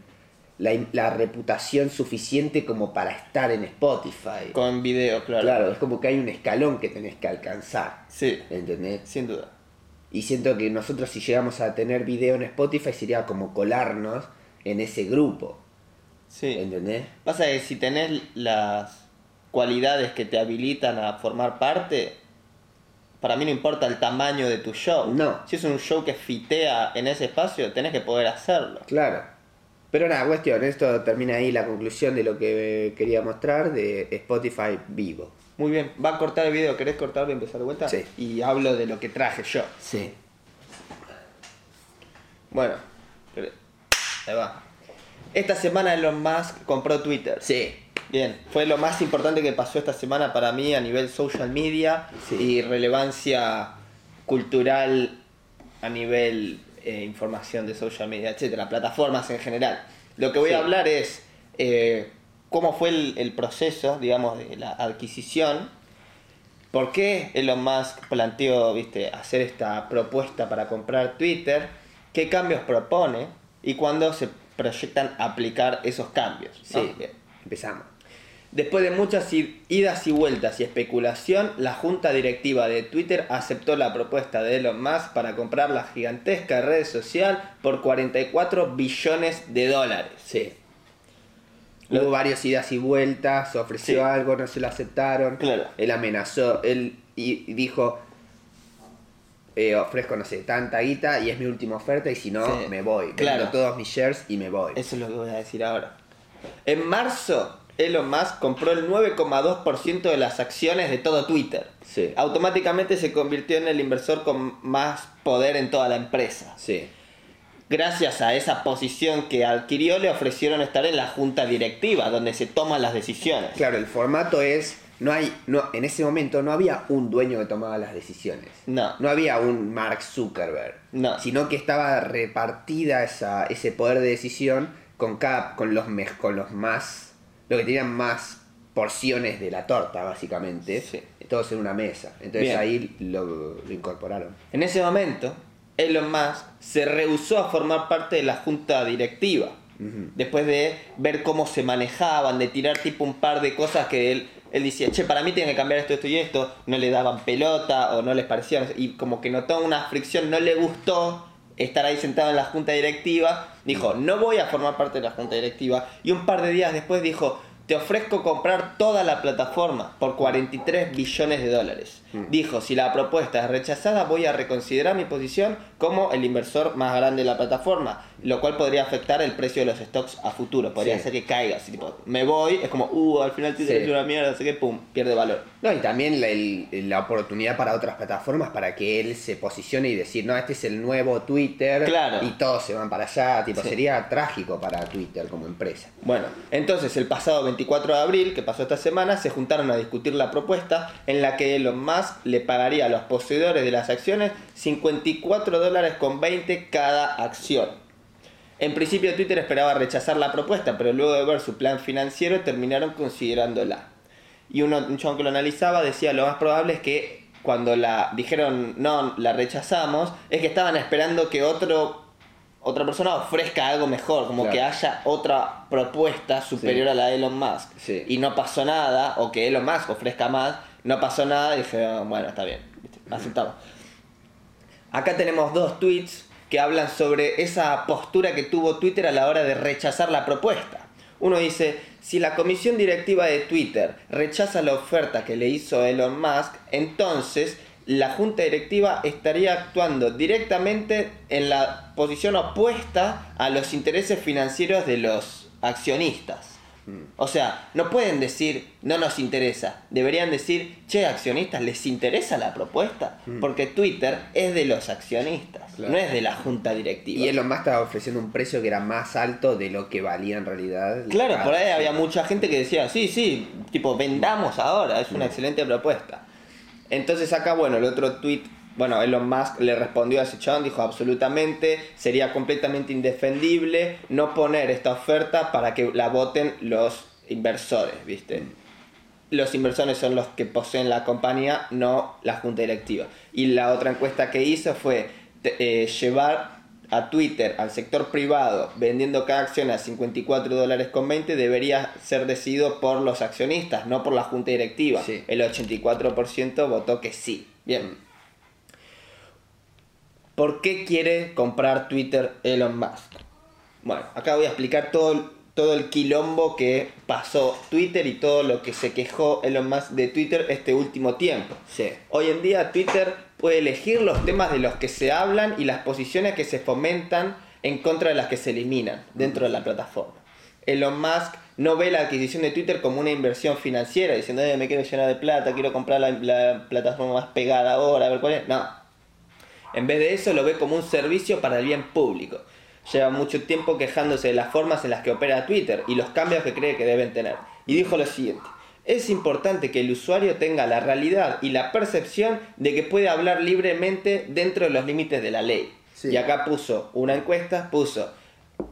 la, la reputación suficiente como para estar en Spotify. Con video, claro. Claro, es como que hay un escalón que tenés que alcanzar, Sí, ¿entendés? sin duda. Y siento que nosotros si llegamos a tener video en Spotify sería como colarnos en ese grupo, Sí. ¿entendés? Pasa que si tenés las cualidades que te habilitan a formar parte, para mí no importa el tamaño de tu show. No. Si es un show que fitea en ese espacio, tenés que poder hacerlo. Claro. Pero nada, cuestión, esto termina ahí la conclusión de lo que quería mostrar de Spotify vivo. Muy bien, va a cortar el video, ¿querés cortarlo y empezar de vuelta? Sí. Y hablo de lo que traje yo. Sí. Bueno, ahí va. Esta semana Elon Musk compró Twitter. Sí. Bien, fue lo más importante que pasó esta semana para mí a nivel social media Sí. y relevancia cultural a nivel eh, información de social media, etcétera, plataformas en general. Lo que voy a hablar es eh, cómo fue el, el proceso, digamos, de la adquisición, por qué Elon Musk planteó, viste, hacer esta propuesta para comprar Twitter, qué cambios propone y cuándo se proyectan aplicar esos cambios. ¿no? Sí. Bien. Empezamos. Después de muchas idas y vueltas y especulación, la junta directiva de Twitter aceptó la propuesta de Elon Musk para comprar la gigantesca red social por 44 billones de dólares. Sí. Lo- Hubo varias idas y vueltas, ofreció Sí. algo, no se lo aceptaron. Claro. Él amenazó, él y y dijo, eh, ofrezco, no sé, tanta guita y es mi última oferta y si no, Sí. me voy. Claro. Vendo todos mis shares y me voy. Eso es lo que voy a decir ahora. En marzo, Elon Musk compró el 9,2% de las acciones de todo Twitter. Sí. Automáticamente se convirtió en el inversor con más poder en toda la empresa. Sí. Gracias a esa posición que adquirió, le ofrecieron estar en la junta directiva, donde se toman las decisiones. Claro, el formato es, no hay, no, en ese momento no había un dueño que tomaba las decisiones. No. No había un Mark Zuckerberg. No. Sino que estaba repartida esa, ese poder de decisión con cada, con los con los más, lo que tenían más porciones de la torta, básicamente. Sí. Todos en una mesa. Entonces Bien. ahí lo, lo incorporaron. En ese momento, Elon Musk se rehusó a formar parte de la junta directiva. Después de ver cómo se manejaban, de tirar tipo un par de cosas que él, él decía, che, para mí tiene que cambiar esto, esto y esto, no le daban pelota o no les parecía, y como que notó una fricción, no le gustó estar ahí sentado en la junta directiva, dijo, no voy a formar parte de la junta directiva, y un par de días después dijo, te ofrezco comprar toda la plataforma por 43 billones de dólares. Dijo, si la propuesta es rechazada, voy a reconsiderar mi posición como el inversor más grande de la plataforma, lo cual podría afectar el precio de los stocks a futuro. Podría Sí. hacer que caiga. Así, tipo, me voy, es como, uh, al final Twitter Sí. es una mierda, así que pum, pierde valor. No, y también la, el- la oportunidad para otras plataformas para que él se posicione y decir, no, este es el nuevo Twitter Claro. y todos se van para allá. Tipo, Sí. sería trágico para Twitter como empresa. Bueno, entonces el pasado 24 de abril, que pasó esta semana, se juntaron a discutir la propuesta en la que Elon Musk le pagaría a los poseedores de las acciones 54 dólares con 20 cada acción. En principio Twitter esperaba rechazar la propuesta, pero luego de ver su plan financiero terminaron considerándola. Y uno, un chabón que lo analizaba decía lo más probable es que cuando la dijeron no, la rechazamos, es que estaban esperando que otro otra persona ofrezca algo mejor, como Claro. que haya otra propuesta superior Sí. a la de Elon Musk. Sí. Y no pasó nada, o que Elon Musk ofrezca más, no pasó nada, y dije, "Ah, bueno, está bien, aceptamos. Acá tenemos dos tweets que hablan sobre esa postura que tuvo Twitter a la hora de rechazar la propuesta. Uno dice, si la comisión directiva de Twitter rechaza la oferta que le hizo Elon Musk, entonces la junta directiva estaría actuando directamente en la posición opuesta a los intereses financieros de los accionistas. O sea, no pueden decir no nos interesa. Deberían decir, che, accionistas, ¿les interesa la propuesta? Porque Twitter es de los accionistas, Claro. no es de la junta directiva. Y Elon Musk estaba ofreciendo un precio que era más alto de lo que valía en realidad. Claro, cada por ahí había acción. mucha gente que decía, sí, sí, tipo, vendamos ahora, es una excelente propuesta. Entonces acá, bueno, el otro tweet, bueno, Elon Musk le respondió a ese chabón, dijo, absolutamente, sería completamente indefendible no poner esta oferta para que la voten los inversores, ¿viste? Los inversores son los que poseen la compañía, no la junta directiva. Y la otra encuesta que hizo fue eh, llevar a Twitter al sector privado vendiendo cada acción a 54 dólares con 20 debería ser decidido por los accionistas, no por la junta directiva. Sí. El 84% votó que sí. Bien. ¿Por qué quiere comprar Twitter Elon Musk? Bueno, acá voy a explicar todo, el- todo el quilombo que pasó Twitter y todo lo que se quejó Elon Musk de Twitter este último tiempo. Sí. Hoy en día Twitter puede elegir los temas de los que se hablan y las posiciones que se fomentan en contra de las que se eliminan dentro de la plataforma. Elon Musk no ve la adquisición de Twitter como una inversión financiera, diciendo, "Eh, me quiero llenar de plata, quiero comprar la, la plataforma más pegada ahora, a ver cuál es. No. En vez de eso lo ve como un servicio para el bien público. Lleva mucho tiempo quejándose de las formas en las que opera Twitter y los cambios que cree que deben tener. Y dijo lo siguiente. Es importante que el usuario tenga la realidad y la percepción de que puede hablar libremente dentro de los límites de la ley. Sí. Y acá puso una encuesta, puso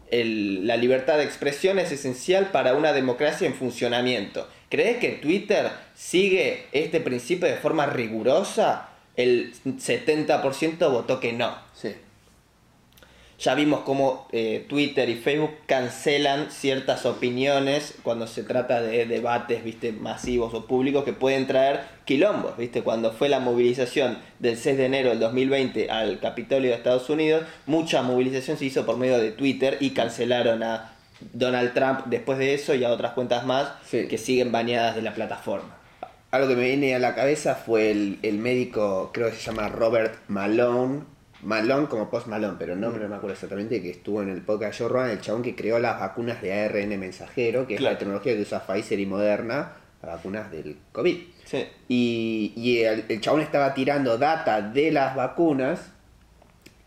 el- la libertad de expresión es esencial para una democracia en funcionamiento. ¿Crees que Twitter sigue este principio de forma rigurosa? El 70% votó que no. Sí. Ya vimos cómo eh, Twitter y Facebook cancelan ciertas opiniones cuando se trata de debates ¿viste? masivos o públicos que pueden traer quilombos. ¿viste? Cuando fue la movilización del 6 de enero del 2020 al Capitolio de Estados Unidos, mucha movilización se hizo por medio de Twitter y cancelaron a Donald Trump después de eso y a otras cuentas más Sí. que siguen baneadas de la plataforma. Algo que me viene a la cabeza fue el, el médico, creo que se llama Robert Malone. Malone como Post Malone, pero el nombre no me acuerdo exactamente, que estuvo en el podcast Joe Rogan, el chabón que creó las vacunas de ARN mensajero, que es la tecnología que usa Pfizer y Moderna, las vacunas del COVID. Sí. Y, y el, el chabón estaba tirando data de las vacunas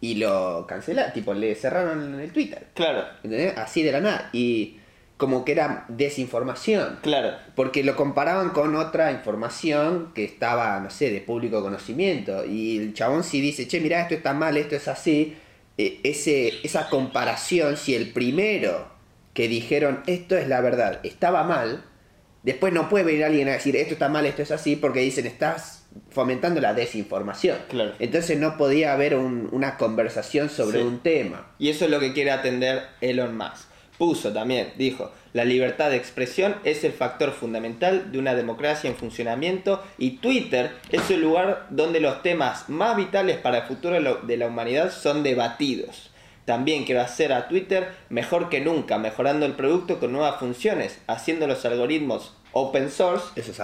y lo cancelaron, tipo, le cerraron el Twitter. Claro, ¿Entendés? Así de la nada. Y como que era desinformación. claro. Porque lo comparaban con otra información que estaba, no sé, de público conocimiento. Y el chabón si dice, che, mira, esto está mal, esto es así. eh, ese, esa comparación, si el primero que dijeron esto es la verdad estaba mal, después no puede venir alguien a decir esto está mal, esto es así, porque dicen estás fomentando la desinformación. Claro. Entonces no podía haber un- una conversación sobre Sí. un tema. Y eso es lo que quiere atender Elon Musk. Puso también, dijo, la libertad de expresión es el factor fundamental de una democracia en funcionamiento y Twitter es el lugar donde los temas más vitales para el futuro de la humanidad son debatidos. También quiero hacer a Twitter mejor que nunca, mejorando el producto con nuevas funciones, haciendo los algoritmos open source Eso es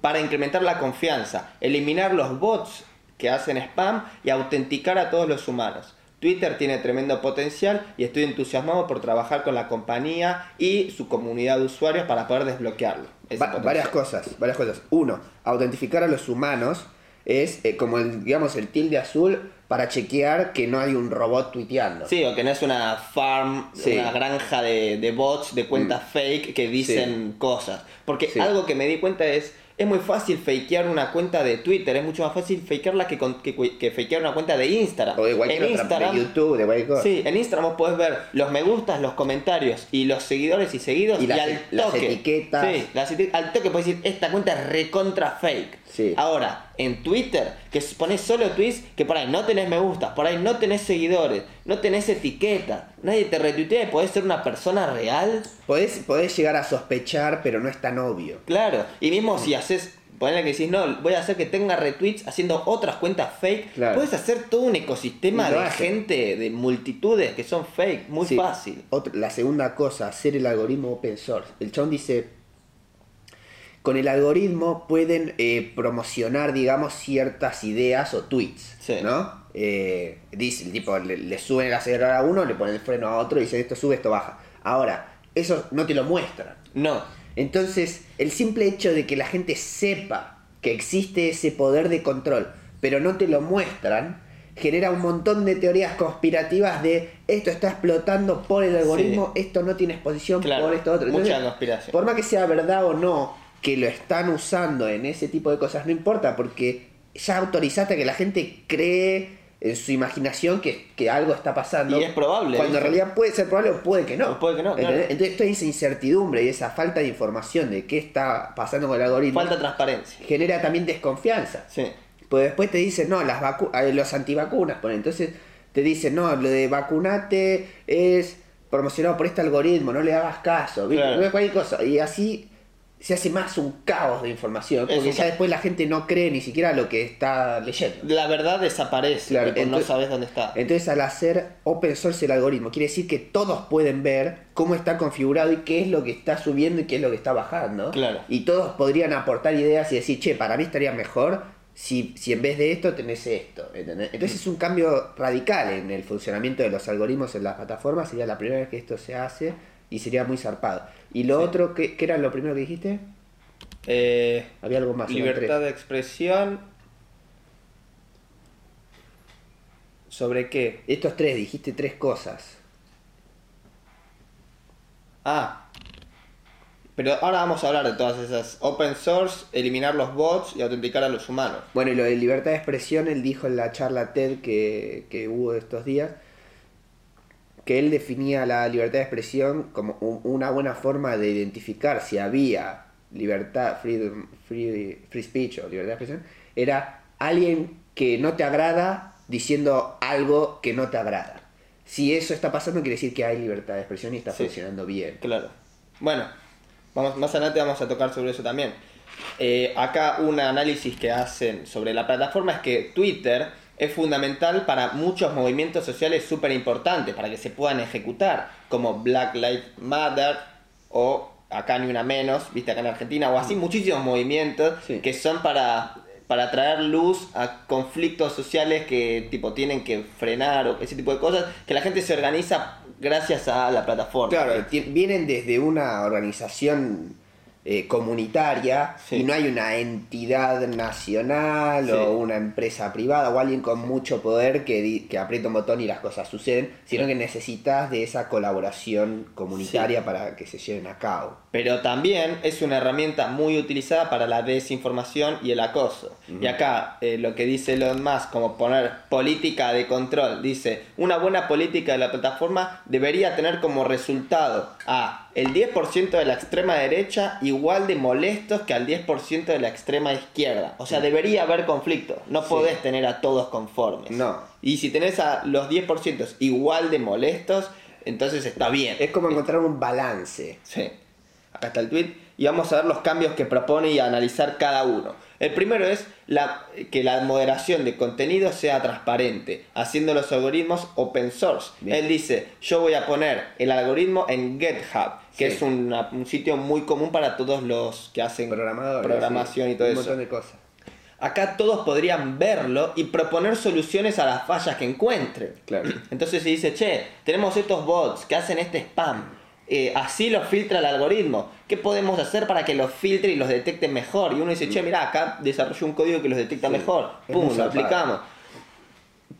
para incrementar la confianza, eliminar los bots que hacen spam y autenticar a todos los humanos. Twitter tiene tremendo potencial y estoy entusiasmado por trabajar con la compañía y su comunidad de usuarios para poder desbloquearlo. Va- varias cosas, varias cosas. Uno, autentificar a los humanos es eh, como el, digamos, el tilde azul para chequear que no hay un robot tuiteando. Sí, o que no es una farm, Sí. Mm. una granja de, de bots, de cuentas fake que dicen cosas. Porque Sí. algo que me di cuenta es, es muy fácil fakear una cuenta de Twitter, es mucho más fácil fakearla que, con- que, que fakear una cuenta de Instagram. O de cualquier en otra, Instagram, de YouTube, de cualquier cosa. Sí, en Instagram vos podés ver los me gustas, los comentarios y los seguidores y seguidos Y las- al las toque. etiquetas. Sí, las al toque podés decir, esta cuenta es recontra fake. Sí. Ahora, en Twitter, que pones solo tweets que por ahí no tenés me gustas, por ahí no tenés seguidores, no tenés etiqueta, nadie te retuitea y podés ser una persona real. Podés, podés llegar a sospechar, pero no es tan obvio. Claro, y mismo si haces, ponele que decís, no, voy a hacer que tenga retweets haciendo otras cuentas fake, Claro. puedes hacer todo un ecosistema de gente, de multitudes que son fake, muy Sí. fácil. Otra- la segunda cosa, hacer el algoritmo open source. El chabón dice, con el algoritmo pueden eh, promocionar, digamos, ciertas ideas o tweets, Sí. ¿no? Eh, dice, tipo, le, le suben el acelerador a uno, le ponen el freno a otro y dicen esto sube, esto baja. Ahora, eso no te lo muestran. No, Entonces, el simple hecho de que la gente sepa que existe ese poder de control, pero no te lo muestran, genera un montón de teorías conspirativas de esto está explotando por el algoritmo, esto no tiene exposición Claro, por esto otro. mucha conspiración. Por más que sea verdad o no que lo están usando en ese tipo de cosas, no importa, porque ya autorizaste a que la gente cree en su imaginación que, que algo está pasando. Y es probable, Cuando en realidad puede ser probable o puede que no. O puede que no. Entonces toda esa incertidumbre y esa falta de información de qué está pasando con el algoritmo falta transparencia. genera también desconfianza. Sí, Pues después te dicen, no, las vacu eh, los antivacunas, pone. entonces te dicen, no, lo de vacunate es promocionado por este algoritmo, no le hagas caso, ¿viste? Claro. No es cualquier cosa. Y así se hace más un caos de información, porque ya después la gente no cree ni siquiera lo que está leyendo. la verdad desaparece, Claro, porque no entonces- sabes dónde está. Entonces al hacer open source el algoritmo, quiere decir que todos pueden ver cómo está configurado y qué es lo que está subiendo y qué es lo que está bajando. Claro. Y todos podrían aportar ideas y decir, che, para mí estaría mejor si, si en vez de esto tenés esto. ¿entendés? Entonces es un cambio radical en el funcionamiento de los algoritmos en las plataformas. Sería la primera vez que esto se hace y sería muy zarpado. Y lo Sí. otro, ¿qué, qué era lo primero que dijiste? Eh, Había algo más. libertad de expresión. ¿Sobre qué? Estos tres, dijiste tres cosas. Ah. Pero ahora vamos a hablar de todas esas. Open source, eliminar los bots y autenticar a los humanos. Bueno, y lo de libertad de expresión, él dijo en la charla TED que, que hubo estos días, que él definía la libertad de expresión como un- una buena forma de identificar si había libertad, freedom, free, free speech o libertad de expresión, era alguien que no te agrada diciendo algo que no te agrada. Si eso está pasando, quiere decir que hay libertad de expresión y está Sí. funcionando bien. Claro. Bueno, vamos, más adelante vamos a tocar sobre eso también. Eh, acá un análisis que hacen sobre la plataforma es que Twitter es fundamental para muchos movimientos sociales súper importantes, para que se puedan ejecutar, como Black Lives Matter o acá ni una menos, viste acá en Argentina, o así muchísimos movimientos Sí. que son para, para traer luz a conflictos sociales que tipo tienen que frenar o ese tipo de cosas, que la gente se organiza gracias a la plataforma. Claro, ti- vienen desde una organización eh, comunitaria Sí. y no hay una entidad nacional Sí. o una empresa privada o alguien con mucho poder que aprieta un botón y las cosas suceden, sino que necesitas de esa colaboración comunitaria para que se lleven a cabo. Pero también es una herramienta muy utilizada para la desinformación y el acoso. Y acá eh, lo que dice Elon Musk, como poner política de control, dice, una buena política de la plataforma debería tener como resultado a el 10% de la extrema derecha igual de molestos que al 10% de la extrema izquierda. O sea, debería haber conflicto. No Sí. podés tener a todos conformes. No. Y si tenés a los 10% igual de molestos, entonces está bien. Es como encontrar un balance. Sí. Acá está el tweet. Y vamos a ver los cambios que propone y a analizar cada uno. El primero es la, que la moderación de contenido sea transparente, haciendo los algoritmos open source. Bien. Él dice, yo voy a poner el algoritmo en GitHub, que Sí. es una- un sitio muy común para todos los que hacen programación sí, y todo un eso. montón de cosas. Acá todos podrían verlo y proponer soluciones a las fallas que encuentren. Claro. Entonces se dice, che, tenemos estos bots que hacen este spam. eh, así los filtra el algoritmo. ¿Qué podemos hacer para que los filtre y los detecte mejor? Y uno dice, che, mira, acá desarrolló un código que los detecta Sí, mejor. Pum, lo aplicamos.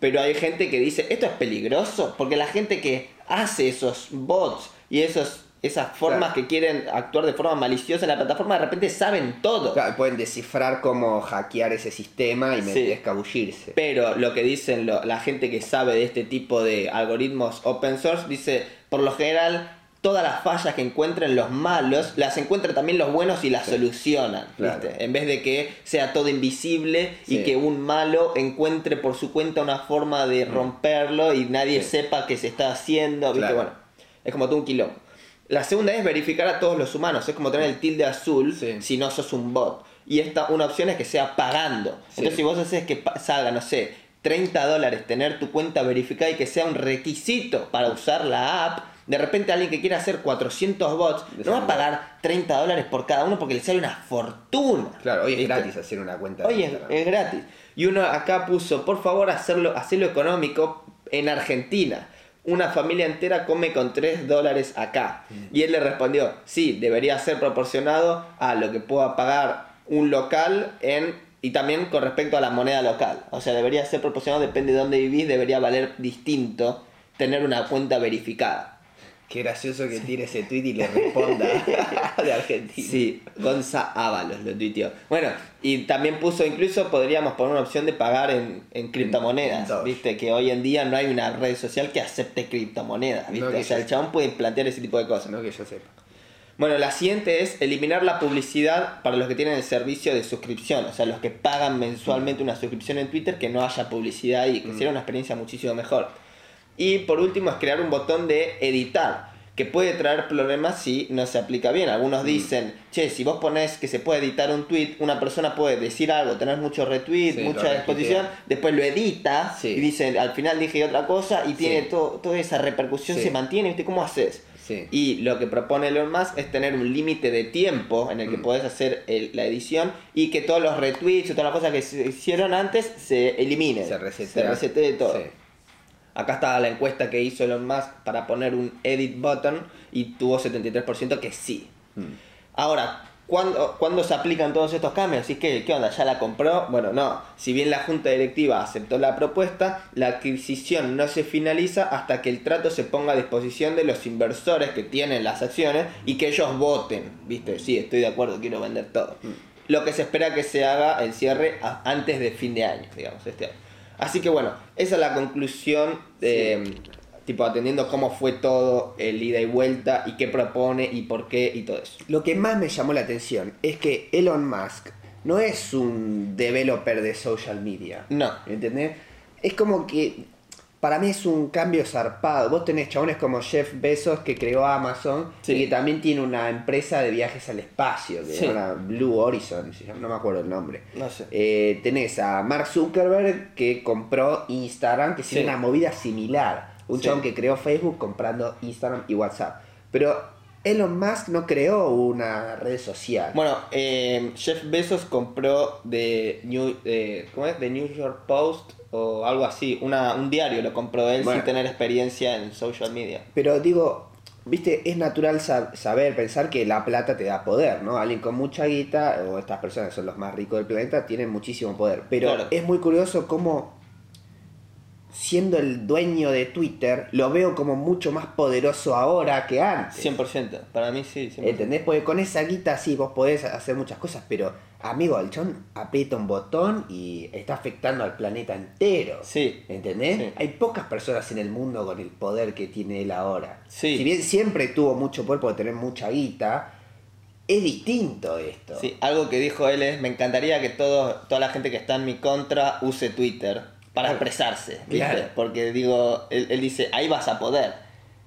Pero hay gente que dice, esto es peligroso, porque la gente que hace esos bots y esos, esas formas Claro. que quieren actuar de forma maliciosa en la plataforma, de repente saben todo. Claro, pueden descifrar cómo hackear ese sistema y Sí. escabullirse. Pero lo que dicen lo- la gente que sabe de este tipo de algoritmos open source dice, por lo general, todas las fallas que encuentren los malos, las encuentran también los buenos y las solucionan. Claro. ¿viste? En vez de que sea todo invisible y que un malo encuentre por su cuenta una forma de romperlo y nadie Mm. Sepa qué se está haciendo. ¿viste? Claro. Bueno, es como todo un quilombo. La segunda es verificar a todos los humanos. Es como tener el tilde azul Sí. si no sos un bot. Y esta, una opción es que sea pagando. Sí. Entonces, si vos haces que salga, no sé, 30 dólares tener tu cuenta verificada y que sea un requisito para usar la app, de repente alguien que quiera hacer 400 bots no va a pagar 30 dólares por cada uno porque le sale una fortuna. Claro, hoy es ¿Viste? gratis hacer una cuenta. Hoy es, es gratis. Y uno acá puso, por favor, hacerlo, hacerlo económico en Argentina. Una familia entera come con 3 dólares acá. Y él le respondió, sí, debería ser proporcionado a lo que pueda pagar un local en... Y también con respecto a la moneda local. O sea, debería ser proporcionado, depende de dónde vivís, debería valer distinto tener una cuenta verificada. Qué gracioso que tire ese tweet y le responda de Argentina. Sí, Gonza Ábalos lo tuiteó. Bueno, y también puso, incluso podríamos poner una opción de pagar en, en criptomonedas. Viste, que hoy en día no hay una red social que acepte criptomonedas. ¿viste? No o sea, el chabón puede plantear ese tipo de cosas. No que yo sepa. Bueno, la siguiente es eliminar la publicidad para los que tienen el servicio de suscripción, o sea, los que pagan mensualmente una suscripción en Twitter, que no haya publicidad y que sea una experiencia muchísimo mejor. Y por último es crear un botón de editar, que puede traer problemas si no se aplica bien. Algunos dicen, che, si vos pones que se puede editar un tweet, una persona puede decir algo, tener muchos retweets, Sí, mucha exposición, después lo edita Sí. y dice, al final dije otra cosa y tiene Sí. todo, toda esa repercusión, se mantiene, ¿viste? ¿Cómo haces? Sí. Y lo que propone Elon Musk es tener un límite de tiempo en el que Mm. podés hacer el- la edición y que todos los retweets y todas las cosas que se hicieron antes se eliminen. Se resetea. Se resetee todo. Sí. Acá está la encuesta que hizo Elon Musk para poner un edit button y tuvo 73% que sí. Mm. Ahora, ¿cuándo, cuándo se aplican todos estos cambios? Así que, ¿qué onda? ¿Ya la compró? Bueno, no. Si bien la junta directiva aceptó la propuesta, la adquisición no se finaliza hasta que el trato se ponga a disposición de los inversores que tienen las acciones y que ellos voten. ¿Viste? Sí, estoy de acuerdo, quiero vender todo. Lo que se espera que se haga el cierre antes de fin de año, digamos, este año. Así que bueno, esa es la conclusión, de, tipo atendiendo cómo fue todo el ida y vuelta y qué propone y por qué y todo eso. Lo que más me llamó la atención es que Elon Musk no es un developer de social media. No. ¿Entendés? Es como que para mí es un cambio zarpado. Vos tenés chabones como Jeff Bezos que creó Amazon Sí. y que también tiene una empresa de viajes al espacio, que Sí. se llama Blue Horizon, no me acuerdo el nombre. No sé. Eh, tenés a Mark Zuckerberg que compró Instagram, que tiene Sí. una movida similar. Un chabón que creó Facebook comprando Instagram y WhatsApp. Pero Elon Musk no creó una red social. Bueno, eh, Jeff Bezos compró de New, eh, ¿cómo es? The New York Post o algo así, una, un diario lo compró él Bueno. sin tener experiencia en social media. Pero digo, viste, es natural sab- saber, pensar que la plata te da poder, ¿no? Alguien con mucha guita, o estas personas que son los más ricos del planeta, tienen muchísimo poder. Pero Claro. es muy curioso cómo, siendo el dueño de Twitter, lo veo como mucho más poderoso ahora que antes. 100%, para mí sí, 100%. ¿Entendés? Porque con esa guita sí vos podés hacer muchas cosas, pero amigo, el chon aprieta un botón y está afectando al planeta entero. Sí. ¿Entendés? Sí. Hay pocas personas en el mundo con el poder que tiene él ahora. Sí. Si bien siempre tuvo mucho poder por tener mucha guita, es distinto esto. Sí, algo que dijo él es, me encantaría que todo, toda la gente que está en mi contra use Twitter para expresarse, ¿viste? Claro. Porque digo, él, él dice, ahí vas a poder.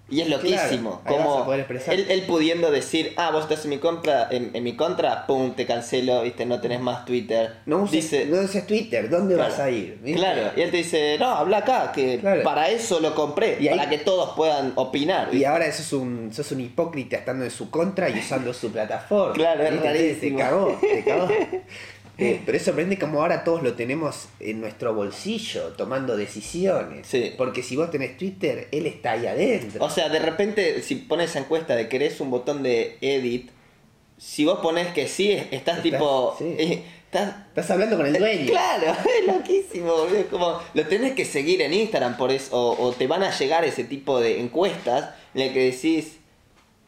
Y es loquísimo, Claro, como vas a poder expresarte. él, él pudiendo decir, ah, vos estás en mi contra, en, en mi contra, pum, te cancelo, viste, no tenés más Twitter. No uses, dice, no uses Twitter, ¿dónde Claro. vas a ir? ¿Viste? Claro, y él te dice, no, habla acá, que para eso lo compré, Y ahí- para que todos puedan opinar. Y ahora sos un, sos un hipócrita estando en su contra y usando su plataforma. Claro, es. Te cagó, te cagó. Eh, pero es sorprendente como ahora todos lo tenemos en nuestro bolsillo, tomando decisiones. Sí. Porque si vos tenés Twitter, él está ahí adentro. O sea, de repente, si pones esa encuesta de querés un botón de edit, si vos pones que sí, estás, Estás- tipo. sí. eh, estás. Estás hablando con el dueño. Claro, es loquísimo. Es como, lo tenés que seguir en Instagram por eso, o, o te van a llegar ese tipo de encuestas en las que decís,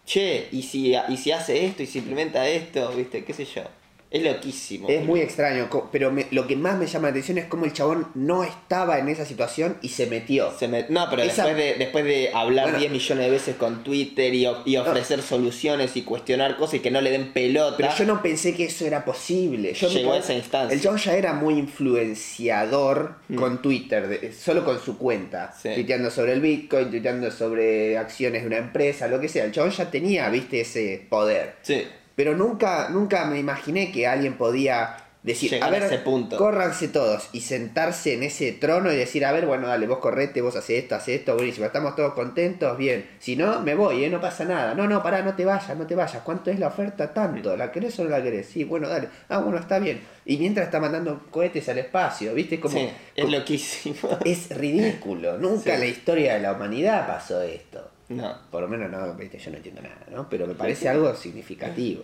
che, y si, y si hace esto, y si implementa esto, viste, qué sé yo. Es loquísimo. Es muy extraño, pero me- lo que más me llama la atención es cómo el chabón no estaba en esa situación y se metió. Se No, pero Esa- después, de, después de hablar Bueno. 10 millones de veces con Twitter y, ofrecer soluciones y cuestionar cosas y que no le den pelota. Pero yo no pensé que eso era posible. Yo Llegó a esa instancia. El chabón ya era muy influenciador con Twitter, de- solo con su cuenta. Mm. Sí. Tuiteando sobre el Bitcoin, tuiteando sobre acciones de una empresa, lo que sea. El chabón ya tenía, viste, ese poder. Sí. Pero nunca, nunca me imaginé que alguien podía decir, Llegar a ver, a ese punto. córranse todos y sentarse en ese trono y decir, a ver, bueno, dale, vos correte, vos haces esto, haces esto, buenísimo, estamos todos contentos, bien. Si no, me voy, ¿eh? no pasa nada. No, no, pará, no te vayas, no te vayas. ¿Cuánto es la oferta? Tanto. ¿La querés o no la querés? Sí, bueno, dale. Ah, bueno, está bien. Y mientras está mandando cohetes al espacio, ¿viste? Como, Sí, es como- loquísimo. es ridículo. Nunca Sí. en la historia de la humanidad pasó esto. No. Por lo menos no, viste, yo no entiendo nada, ¿no? Pero me parece algo significativo.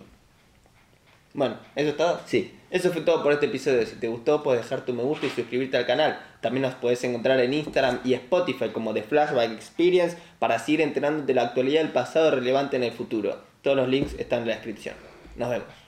Bueno, ¿eso es todo? Sí. Eso fue todo por este episodio. Si te gustó, puedes dejar tu me gusta y suscribirte al canal. También nos puedes encontrar en Instagram y Spotify como The Flashback Experience para seguir enterándote de la actualidad del pasado relevante en el futuro. Todos los links están en la descripción. Nos vemos.